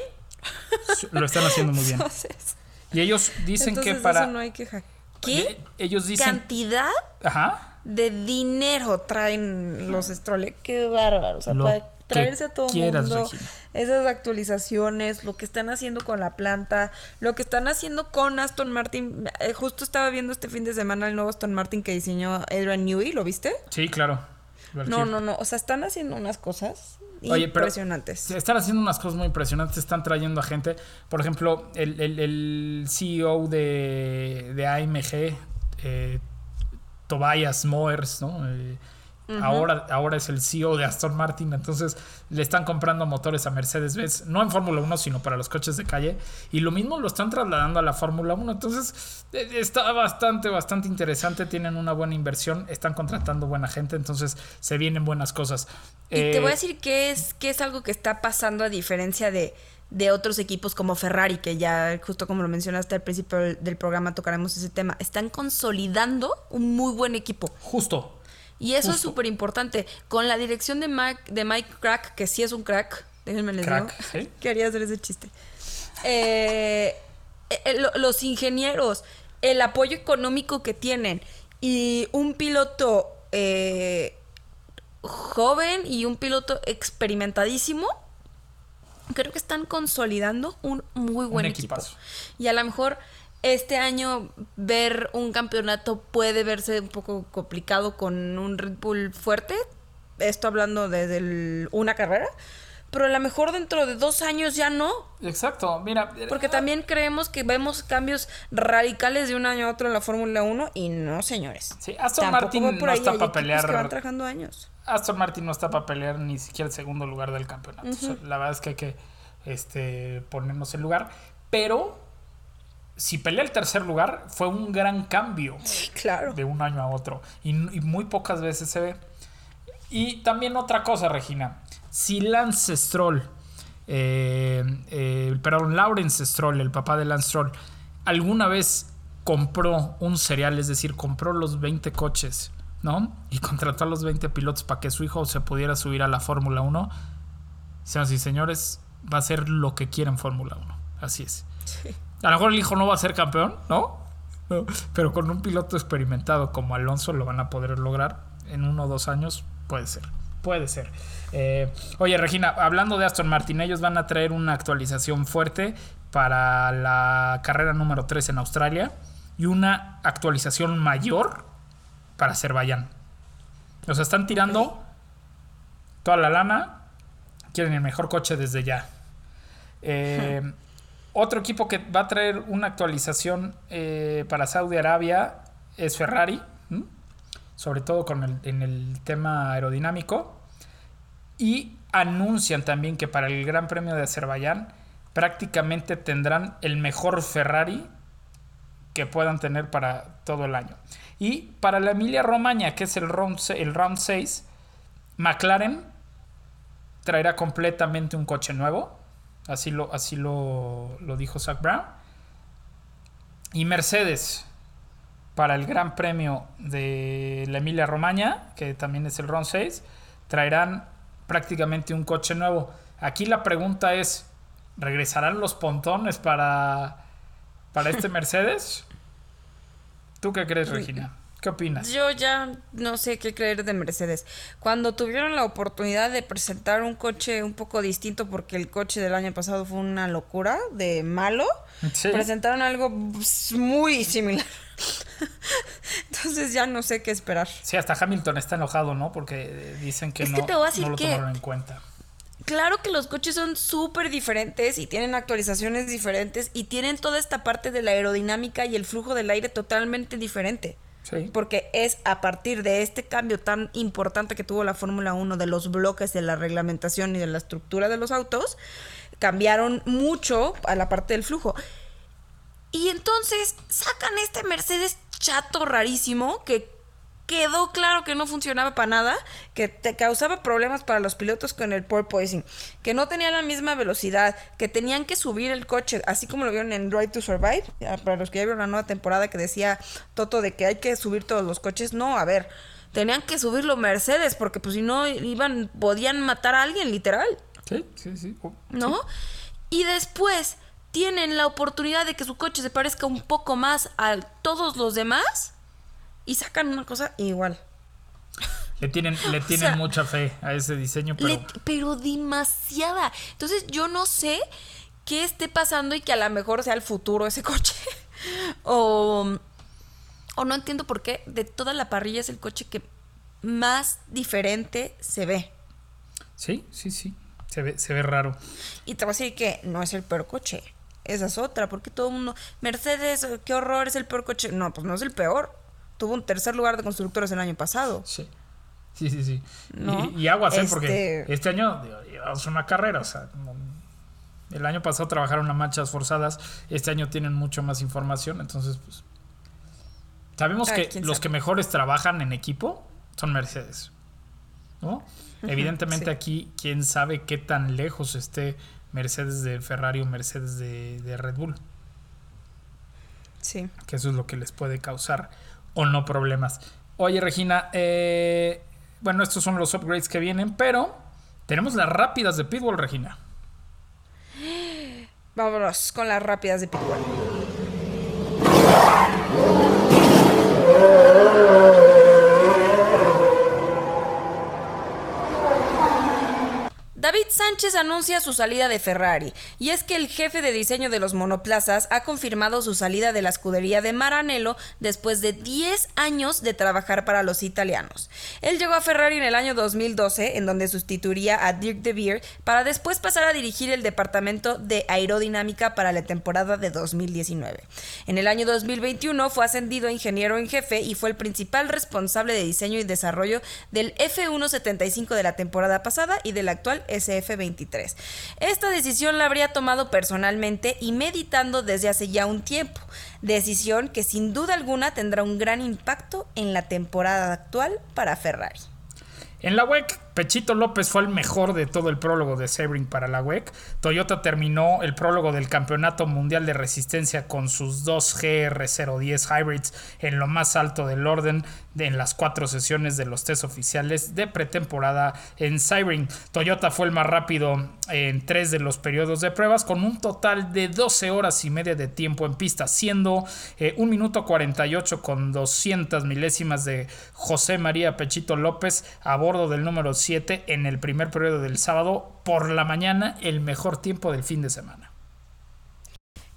Lo están haciendo muy bien. Entonces, Y ellos dicen que para. eso no hay queja. ¿Qué Ellos dicen. cantidad Ajá. de dinero traen los Stroll? Qué bárbaro. O sea, Lo para traerse a todo el quieras, mundo. Regina. Esas actualizaciones, lo que están haciendo con la planta, lo que están haciendo con Aston Martin. Eh, justo estaba viendo este fin de semana el nuevo Aston Martin que diseñó Adrian Newey, ¿lo viste? Sí, claro. No, no, no. O sea, están haciendo unas cosas Oye, pero impresionantes. se Están haciendo unas cosas muy impresionantes, están trayendo a gente. Por ejemplo, el, el- el CEO de, de AMG, eh, Tobias Moers, ¿no? Eh, ahora, ahora es el CEO de Aston Martin, entonces le están comprando motores a Mercedes-Benz, no en Fórmula 1, sino para los coches de calle. Y lo mismo lo están trasladando a la Fórmula 1. Entonces eh, está bastante, bastante interesante. Tienen una buena inversión, están contratando buena gente, entonces se vienen buenas cosas. Y te Eh, voy a decir que es, que es algo que está pasando a diferencia de, de otros equipos como Ferrari, que ya justo como lo mencionaste al principio del programa tocaremos ese tema. Están consolidando un muy buen equipo. Justo. Y eso es súper importante. Con la dirección de Mike, de Mike Crack, que sí es un crack, déjenme les Crack, digo. ¿sí? Quería hacer ese chiste. Eh, eh, lo- los ingenieros, el apoyo económico que tienen y un piloto eh, joven y un piloto experimentadísimo, creo que están consolidando un muy buen equipo. equipazo. Y a lo mejor este año ver un campeonato puede verse un poco complicado con un Red Bull fuerte. Esto hablando desde el- una carrera. Pero a lo mejor dentro de dos años ya no. Exacto, mira. Porque también creemos que vemos cambios radicales de un año a otro en la Fórmula 1 y no, señores. Sí, Aston Martin por no ahí, está para pelear. que van trabajando años. Aston Martin no está para pelear ni siquiera el segundo lugar del campeonato. O sea, la verdad es que hay que este, ponernos en lugar. Pero si pelea el tercer lugar, fue un gran cambio Claro. de un año a otro. Y, y muy pocas veces se ve. Y también otra cosa, Regina. Si Lance Stroll, eh, eh, perdón, Lawrence Stroll, el papá de Lance Stroll, alguna vez compró un cereal, es decir, compró los 20 coches, ¿no? Y contrató a los 20 pilotos para que su hijo se pudiera subir a la Fórmula 1. Señoras y señores, va a ser lo que quiera en Fórmula 1. Así es. A lo mejor el hijo no va a ser campeón, ¿no? No, Pero con un piloto experimentado como Alonso lo van a poder lograr en uno o dos años. Puede ser. Puede ser. Eh, oye, Regina, hablando de Aston Martin, ellos van a traer una actualización fuerte para la carrera número 3 en Australia y una actualización mayor para Azerbaiyán. O sea, están tirando toda la lana, quieren el mejor coche desde ya. Eh, otro equipo que va a traer una actualización eh, para Saudi Arabia es Ferrari, sobre todo con el, en el tema aerodinámico. Y anuncian también que para el Gran Premio de Azerbaiyán prácticamente tendrán el mejor Ferrari que puedan tener para todo el año. Y para la Emilia Romagna, que es el round, el round 6, McLaren traerá completamente un coche nuevo. Así lo, así lo, lo dijo Zach Brown. Y Mercedes, para el Gran Premio de la Emilia Romagna, que también es el round 6, traerán prácticamente un coche nuevo. Aquí la pregunta es, ¿regresarán los pontones para, para este Mercedes? ¿Tú qué crees, Regina? ¿Qué opinas? Yo ya no sé qué creer de Mercedes. Cuando tuvieron la oportunidad de presentar un coche un poco distinto, porque el coche del año pasado fue una locura de malo, Sí. presentaron algo muy similar. Entonces ya no sé qué esperar. Sí, hasta Hamilton está enojado, ¿no? Porque dicen que, Es no, que te voy a decir no lo que- tomaron en cuenta. Claro que los coches son súper diferentes y tienen actualizaciones diferentes y tienen toda esta parte de la aerodinámica y el flujo del aire totalmente diferente. Porque es a partir de este cambio tan importante que tuvo la Fórmula 1 de los bloques, de la reglamentación y de la estructura de los autos, cambiaron mucho a la parte del flujo. Y entonces sacan este Mercedes chato rarísimo que quedó claro que no funcionaba para nada, que te causaba problemas para los pilotos con el porpoising, que no tenía la misma velocidad, que tenían que subir el coche, así como lo vieron en Drive to Survive, para los que ya vieron la nueva temporada que decía Toto de que hay que subir todos los coches, no, a ver, tenían que subirlo Mercedes porque pues si no iban podían matar a alguien literal. Sí, sí, sí. Oh, ¿no? Y después tienen la oportunidad de que su coche se parezca un poco más a todos los demás y sacan una cosa igual. Le tienen, le tienen sea, mucha fe a ese diseño, pero Le- pero demasiada. Entonces yo no sé qué esté pasando y que a lo mejor sea el futuro ese coche. o, o no entiendo por qué de toda la parrilla es el coche que más diferente se ve. sí, sí, sí. Se ve, se ve raro. Y te voy a decir que no es el peor coche. Esa es otra, porque todo el mundo. Mercedes, qué horror, es el peor coche. No, pues no es el peor. Tuvo un tercer lugar de constructores el año pasado. Sí. Sí, sí, sí. ¿No? Y, y aguas, ¿eh? porque Este- este año es una carrera, o sea, el año pasado trabajaron a marchas forzadas, este año tienen mucho más información, entonces, pues, sabemos Ay, que los sabe. que mejores trabajan en equipo son Mercedes, ¿no? Evidentemente sí. aquí, quién sabe qué tan lejos esté Mercedes de Ferrari o Mercedes de, de Red Bull, Sí. que eso es lo que les puede causar o no problemas. Oye, Regina, eh, bueno, estos son los upgrades que vienen, pero tenemos las rápidas de Pitbull, Regina. Vámonos con las rápidas de Pitbull. David Sánchez anuncia su salida de Ferrari, y es que el jefe de diseño de los monoplazas ha confirmado su salida de la escudería de Maranello después de 10 años de trabajar para los italianos. Él llegó a Ferrari en el año 2012, en donde sustituiría a Dirk de Beer, para después pasar a dirigir el departamento de aerodinámica para la temporada de 2019. En el año 2021 fue ascendido a ingeniero en jefe y fue el principal responsable de diseño y desarrollo del F175 de la temporada pasada y del actual SF23. Esta decisión la habría tomado personalmente y meditando desde hace ya un tiempo, decisión que sin duda alguna tendrá un gran impacto en la temporada actual para Ferrari. En la WEC, Pechito López fue el mejor de todo el prólogo de Sebring para la WEC. Toyota terminó el prólogo del Campeonato Mundial de Resistencia con sus dos GR010 Hybrids en lo más alto del orden de, en las cuatro sesiones de los test oficiales de pretemporada en Sebring. Toyota fue el más rápido en tres de los periodos de pruebas con un total de 12 horas y media de tiempo en pista, siendo eh, 1 minuto 48 con 200 milésimas de José María Pechito López a bordo del número 7 en el primer periodo del sábado por la mañana, el mejor tiempo del fin de semana.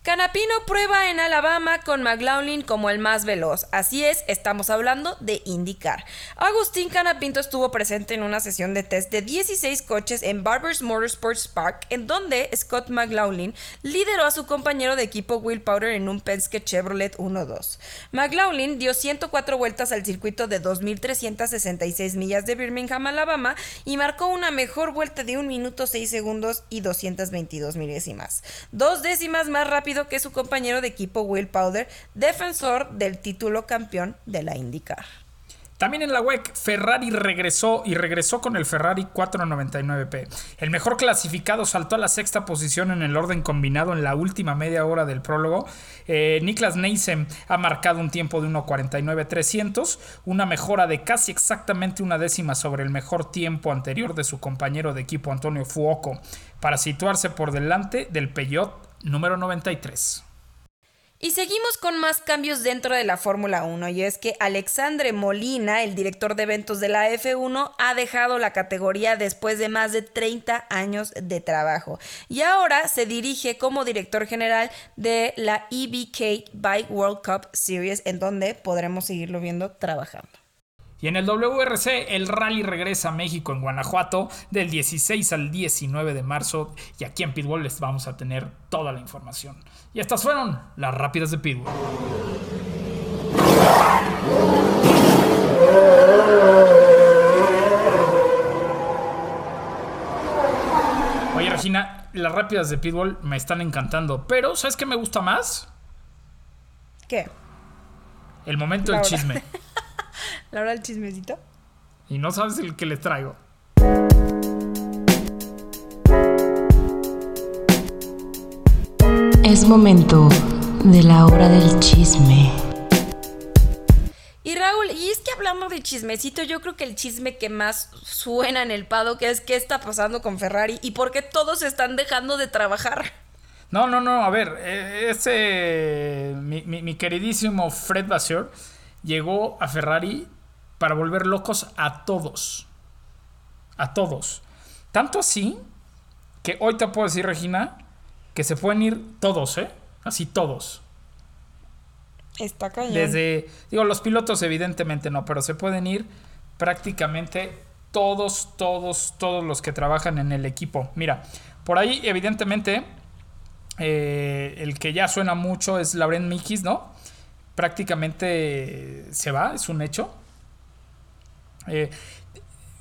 Canapino prueba en Alabama con McLaughlin como el más veloz. Así es, estamos hablando de IndyCar. Agustín Canapinto estuvo presente en una sesión de test de 16 coches en Barbers Motorsports Park, en donde Scott McLaughlin lideró a su compañero de equipo Will Powder en un Penske Chevrolet 1-2. McLaughlin dio 104 vueltas al circuito de 2.366 millas de Birmingham, Alabama, y marcó una mejor vuelta de 1 minuto 6 segundos y 222 milésimas. Dos décimas más rápido que su compañero de equipo Will Powder, defensor del título campeón de la IndyCar. También en la WEC, Ferrari regresó y regresó con el Ferrari 499P. El mejor clasificado saltó a la sexta posición en el orden combinado en la última media hora del prólogo. Eh, Niklas Neisen ha marcado un tiempo de 1.49.300, una mejora de casi exactamente una décima sobre el mejor tiempo anterior de su compañero de equipo Antonio Fuoco, para situarse por delante del Peugeot número 93. Y seguimos con más cambios dentro de la Fórmula 1 y es que Alexandre Molina, el director de eventos de la F1, ha dejado la categoría después de más de 30 años de trabajo y ahora se dirige como director general de la EBK Bike World Cup Series en donde podremos seguirlo viendo trabajando. Y en el WRC, el rally regresa a México en Guanajuato del 16 al 19 de marzo. Y aquí en Pitbull les vamos a tener toda la información. Y estas fueron las rápidas de Pitbull. Oye, Regina, las rápidas de Pitbull me están encantando. Pero, ¿sabes qué me gusta más? ¿Qué? el momento del chisme. La hora del chismecito. Y no sabes el que les traigo. Es momento de la hora del chisme. Y Raúl, y es que hablando de chismecito, yo creo que el chisme que más suena en el pado que es qué está pasando con Ferrari y por qué todos están dejando de trabajar. No, no, no, a ver, eh, ese mi, mi- mi queridísimo Fred Vasseur llegó a Ferrari para volver locos a todos. A todos. Tanto así que hoy te puedo decir, Regina, que se pueden ir todos, ¿eh? Así todos. Está cañón. Desde, digo, los pilotos evidentemente no, pero se pueden ir prácticamente todos, todos, todos los que trabajan en el equipo. Mira, por ahí evidentemente eh, el que ya suena mucho es Laurent Mikis, ¿no? Prácticamente se va, es un hecho. Eh,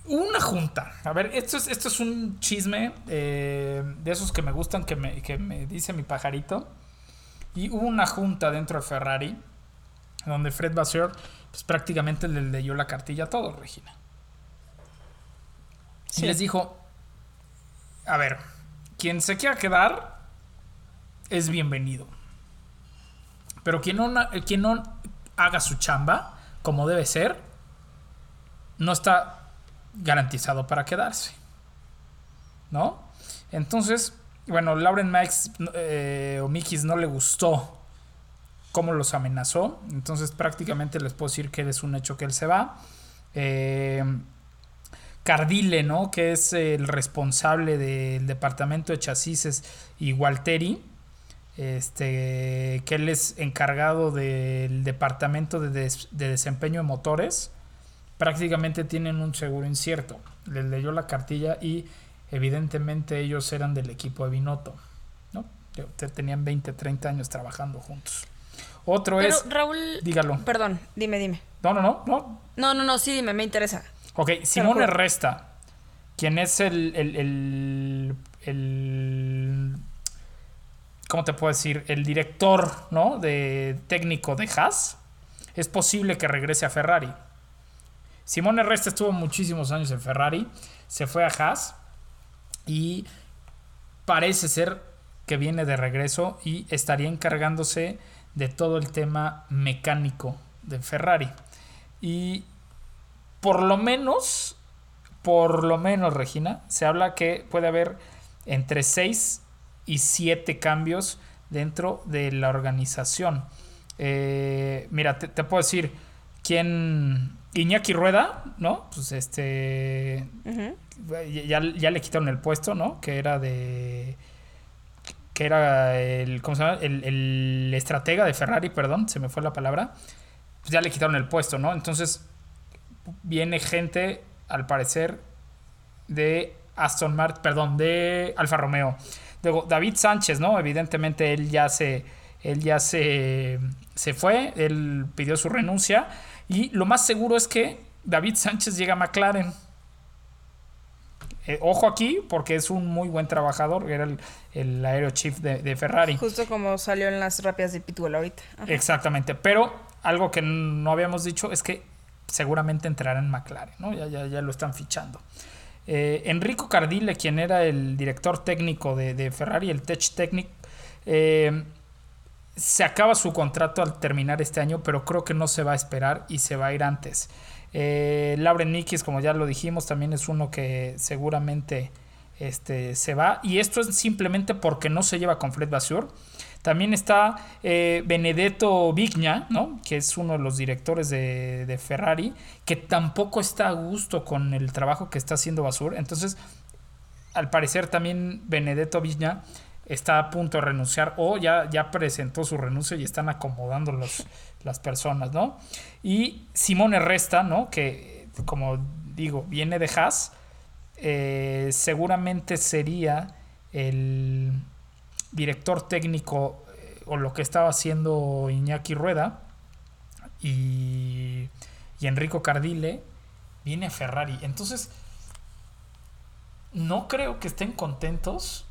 una junta. A ver, esto es, esto es un chisme eh, de esos que me gustan, que me, que me dice mi pajarito. Y hubo una junta dentro de Ferrari donde Fred Vasseur pues, prácticamente le leyó la cartilla a todos, Regina. Sí. Y les dijo, a ver, quien se quiera quedar es bienvenido. Pero quien no, quien no haga su chamba como debe ser, no está garantizado para quedarse. ¿No? Entonces, bueno, Lauren Max eh, o Mikis no le gustó cómo los amenazó. Entonces, prácticamente les puedo decir que es un hecho que él se va. Eh, Cardile, ¿no? Que es el responsable del departamento de chasis y Walteri. Este, que él es encargado del departamento de, des- de desempeño de motores. Prácticamente tienen un seguro incierto. Les leyó la cartilla y evidentemente ellos eran del equipo de Binotto. ¿no? Te- te- Tenían 20, 30 años trabajando juntos. Otro Pero es. Raúl, Dígalo. perdón, dime, dime. No, no, no, no. No, no, no, sí, dime, me interesa. Ok, Simone juro. Resta, quien es el, el, el, el- ¿cómo te puedo decir? El director, ¿no? De técnico de Haas, es posible que regrese a Ferrari. Simone Resta estuvo muchísimos años en Ferrari, se fue a Haas y parece ser que viene de regreso y estaría encargándose de todo el tema mecánico de Ferrari. Y por lo menos, por lo menos, Regina, se habla que puede haber entre 6 y 7 cambios dentro de la organización. Eh, mira, te, te puedo decir quién. Iñaki Rueda, ¿no? Pues este. ya, ya le quitaron el puesto, ¿no? Que era de. Que era el. ¿Cómo se llama? El, el estratega de Ferrari, perdón, se me fue la palabra. Pues ya le quitaron el puesto, ¿no? Entonces, viene gente, al parecer, de Aston Martin, perdón, de Alfa Romeo. Luego, David Sánchez, ¿no? Evidentemente él ya se, él ya se, se fue, él pidió su renuncia y lo más seguro es que David Sánchez llega a McLaren. Eh, ojo aquí, porque es un muy buen trabajador, era el, el aero chief de, de Ferrari. Justo como salió en las rápidas de Pitbull ahorita. Ajá. Exactamente, pero algo que no habíamos dicho es que seguramente entrará en McLaren, ¿no? Ya, ya, ya lo están fichando. Eh, Enrico Cardile, quien era el director técnico de, de Ferrari, el Tech Technic, eh, se acaba su contrato al terminar este año, pero creo que no se va a esperar y se va a ir antes. Eh, Lauren como ya lo dijimos, también es uno que seguramente este, se va. Y esto es simplemente porque no se lleva con Fred Vasseur. También está eh, Benedetto Vigna, ¿no? que es uno de los directores de, de Ferrari, que tampoco está a gusto con el trabajo que está haciendo Basur. Entonces, al parecer también Benedetto Vigna está a punto de renunciar o ya, ya presentó su renuncia y están acomodando los, las personas, ¿no? Y Simone Resta, ¿no? Que, como digo, viene de Haas, eh, seguramente sería el director técnico eh, o lo que estaba haciendo Iñaki Rueda y, y Enrico Cardile viene a Ferrari. Entonces, no creo que estén contentos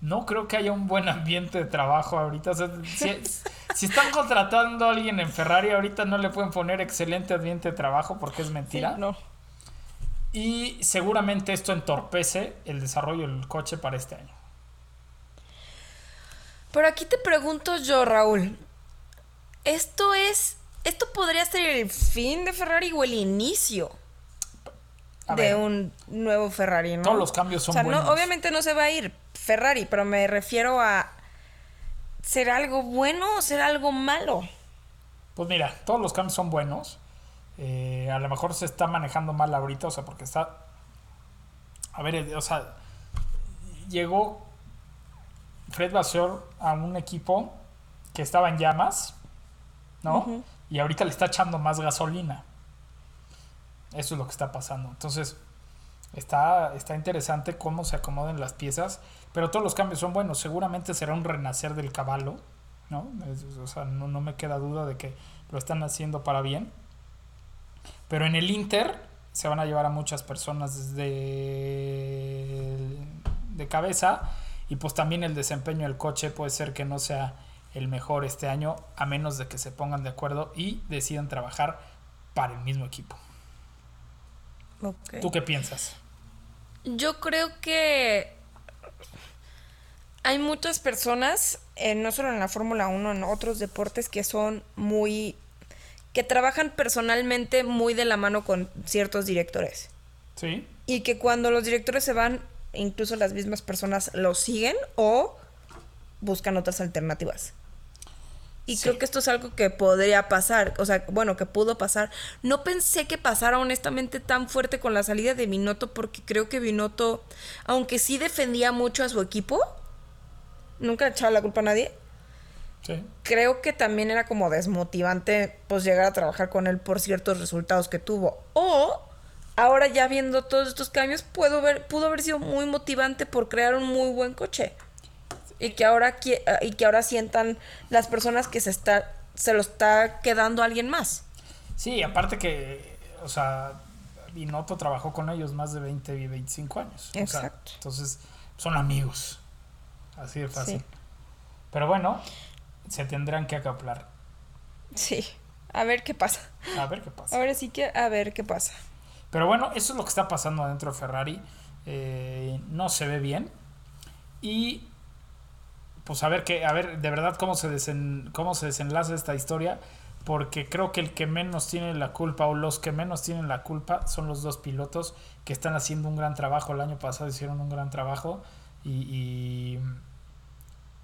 no creo que haya un buen ambiente de trabajo ahorita. O sea, si, si están contratando a alguien en Ferrari, ahorita no le pueden poner excelente ambiente de trabajo porque es mentira. no. Y seguramente esto entorpece el desarrollo del coche para este año. Pero aquí te pregunto yo, Raúl. ¿Esto es. ¿Esto podría ser el fin de Ferrari o el inicio de un nuevo Ferrari, no? Todos los cambios son o sea, no- buenos. obviamente no se va a ir Ferrari, pero me refiero a. ¿Será algo bueno o será algo malo? Pues mira, todos los cambios son buenos. Eh, a lo mejor se está manejando mal ahorita, o sea, porque está. A ver, eh, o sea, llegó Fred Vasseur a un equipo que estaba en llamas, ¿no? Y ahorita le está echando más gasolina. Eso es lo que está pasando. Entonces, está, está interesante cómo se acomodan las piezas, pero todos los cambios son buenos. Seguramente será un renacer del caballo, ¿no? Es- o sea, no, no me queda duda de que lo están haciendo para bien. Pero en el Inter se van a llevar a muchas personas desde de cabeza y pues también el desempeño del coche puede ser que no sea el mejor este año a menos de que se pongan de acuerdo y decidan trabajar para el mismo equipo. ¿Tú qué piensas? Yo creo que hay muchas personas, eh, no solo en la Fórmula 1, en otros deportes que son muy... que trabajan personalmente muy de la mano con ciertos directores. ¿Sí? Y que cuando los directores se van, incluso las mismas personas los siguen o buscan otras alternativas. Y Sí. creo que esto es algo que podría pasar, o sea, bueno, que pudo pasar. No pensé que pasara honestamente tan fuerte con la salida de Binotto porque creo que Binotto, aunque sí defendía mucho a su equipo, nunca echaba la culpa a nadie. Sí. Creo que también era como desmotivante pues llegar a trabajar con él por ciertos resultados que tuvo. O ahora ya viendo todos estos cambios puedo ver pudo haber sido muy motivante por crear un muy buen coche. Y que ahora ah, y que ahora sientan las personas que se está se lo está quedando alguien más. Sí, aparte que, o sea, Binotto trabajó con ellos más de 20 y 25 años. O sea, Exacto. entonces, son amigos. Así de fácil. Sí. Pero bueno, se tendrán que acoplar. Sí. A ver qué pasa. A ver qué pasa. Ahora sí que a ver qué pasa. Pero bueno, eso es lo que está pasando adentro de Ferrari. Eh, no se ve bien. Y pues a ver que, a ver de verdad cómo se desen- cómo se desenlaza esta historia. Porque creo que el que menos tiene la culpa, o los que menos tienen la culpa, son los dos pilotos que están haciendo un gran trabajo. El año pasado hicieron un gran trabajo. Y,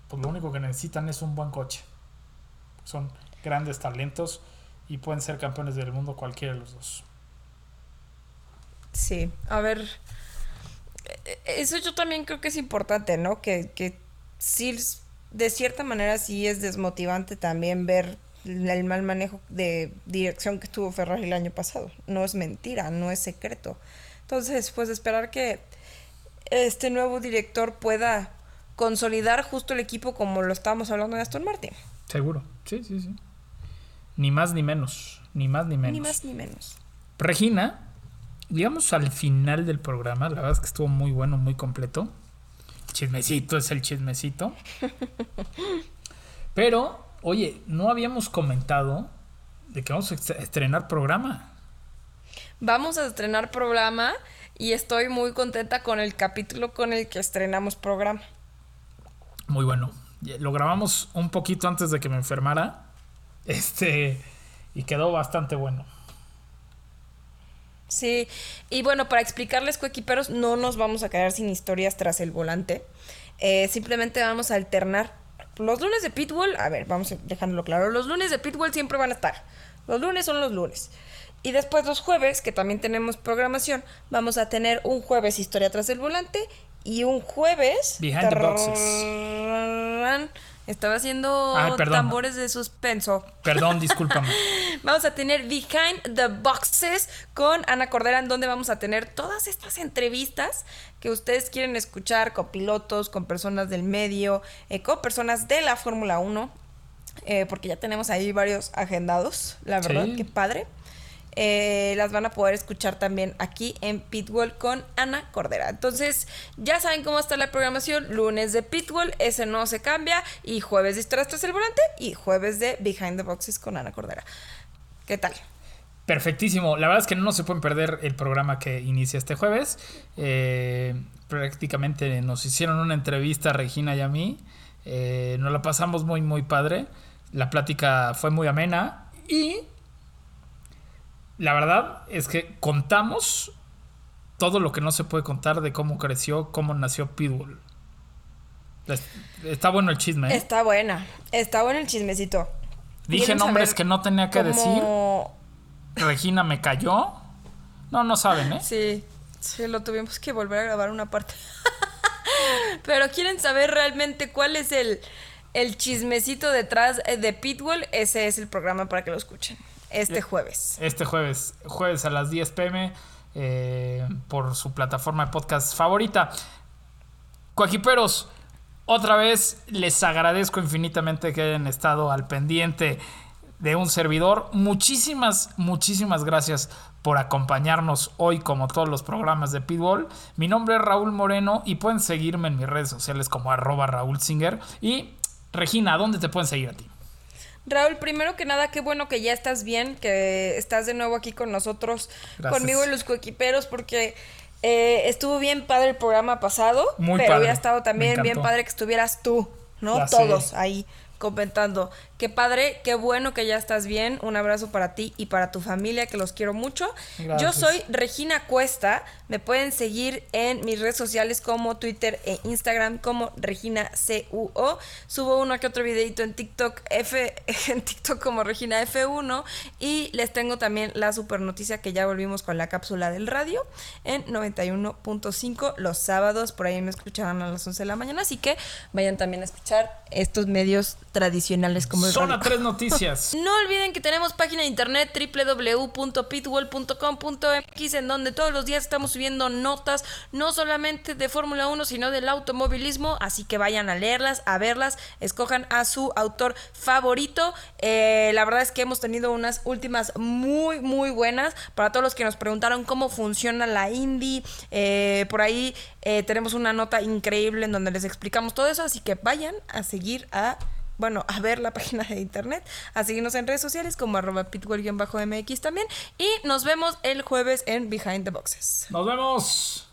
pues lo único que necesitan es un buen coche. Son grandes talentos y pueden ser campeones del mundo cualquiera de los dos. Sí, a ver. eh, Eso yo también creo que es importante, ¿no? Que, que sí, de cierta manera sí es desmotivante también ver el mal manejo de dirección que tuvo Ferrari el año pasado. No es mentira, no es secreto. Entonces, pues esperar que este nuevo director pueda consolidar justo el equipo como lo estábamos hablando de Aston Martin. Seguro. Sí, sí, sí. Ni más ni menos. Ni más ni menos. Ni más ni menos. Regina, llegamos al final del programa. La verdad es que estuvo muy bueno, muy completo. Chismecito es el chismecito. Pero, oye, no habíamos comentado de que vamos a est- estrenar programa. Vamos a estrenar programa y estoy muy contenta con el capítulo con el que estrenamos programa. Muy bueno. Lo grabamos un poquito antes de que me enfermara. Este. Y quedó bastante bueno. Sí, y bueno, para explicarles, coequiperos, no nos vamos a quedar sin historias tras el volante. Eh, simplemente vamos a alternar. Los lunes de Pitbull, a ver, vamos dejándolo claro. Los lunes de Pitbull siempre van a estar. Los lunes son los lunes. Y después los jueves, que también tenemos programación, vamos a tener un jueves historia tras el volante y un jueves. Behind the boxes. Estaba haciendo Ay, tambores de suspenso. Perdón, discúlpame. Vamos a tener Behind the Boxes con Ana Cordera, en donde vamos a tener todas estas entrevistas que ustedes quieren escuchar con pilotos, con personas del medio, eh, con personas de la Fórmula 1, eh, porque ya tenemos ahí varios agendados, la verdad, Sí. qué padre. Eh, las van a poder escuchar también aquí en Pitbull con Ana Cordera. Entonces, ya saben cómo está la programación. Lunes de Pitbull, ese no se cambia. Y jueves de Historias tras el volante. Y jueves de Behind the Boxes con Ana Cordera. ¿Qué tal? Perfectísimo. La verdad es que no se pueden perder el programa que inicia este jueves. Eh, prácticamente nos hicieron una entrevista Regina y a mí. Eh, nos la pasamos muy, muy padre. La plática fue muy amena. Y la verdad es que contamos todo lo que no se puede contar de cómo creció, cómo nació Pitbull. Es- Está bueno el chisme. ¿eh? Está buena. Está bueno el chismecito. Dije ¿Quieren nombres que no tenía que decir. Regina me cayó. No, no saben, ¿eh? Sí, sí, lo tuvimos que volver a grabar una parte. Pero quieren saber realmente cuál es el, el chismecito detrás eh, de Pitbull. Ese es el programa para que lo escuchen. Este jueves. Este jueves, jueves a las 10 pm, eh, por su plataforma de podcast favorita. Coajiperos, otra vez les agradezco infinitamente que hayan estado al pendiente de un servidor. Muchísimas, muchísimas gracias por acompañarnos hoy como todos los programas de Pitbull. Mi nombre es Raúl Moreno y pueden seguirme en mis redes sociales como arroba Raúl Singer. Y Regina, ¿dónde te pueden seguir a ti? Raúl, primero que nada, qué bueno que ya estás bien, que estás de nuevo aquí con nosotros, Gracias. conmigo y los coequiperos, porque eh, estuvo bien padre el programa pasado, Muy pero padre, hubiera estado también bien padre que estuvieras tú, ¿no? Ya sé. Todos ahí comentando. Qué padre, qué bueno que ya estás bien. Un abrazo para ti y para tu familia, que los quiero mucho. Yo soy Regina Cuesta. Me pueden seguir en mis redes sociales como Twitter e Instagram como Regina CUO. Subo uno que otro videito en TikTok, F, en TikTok como Regina F1. Y les tengo también la super noticia que ya volvimos con la cápsula del radio en 91.5 los sábados. Por ahí me escucharán a las 11 de la mañana. Así que vayan también a escuchar estos medios tradicionales como el Zona radio. 3 Noticias. No olviden que tenemos página de internet www.pitbull.com.mx en donde todos los días estamos subiendo notas, no solamente de Fórmula 1, sino del automovilismo, así que vayan a leerlas, a verlas, escojan a su autor favorito. Eh, la verdad es que hemos tenido unas últimas muy, muy buenas. Para todos los que nos preguntaron cómo funciona la indie, eh, por ahí eh, tenemos una nota increíble en donde les explicamos todo eso, así que vayan a seguir a bueno, a ver la página de internet, a seguirnos en redes sociales como arroba pitbull-mx también. Y nos vemos el jueves en Behind the Boxes. Nos vemos.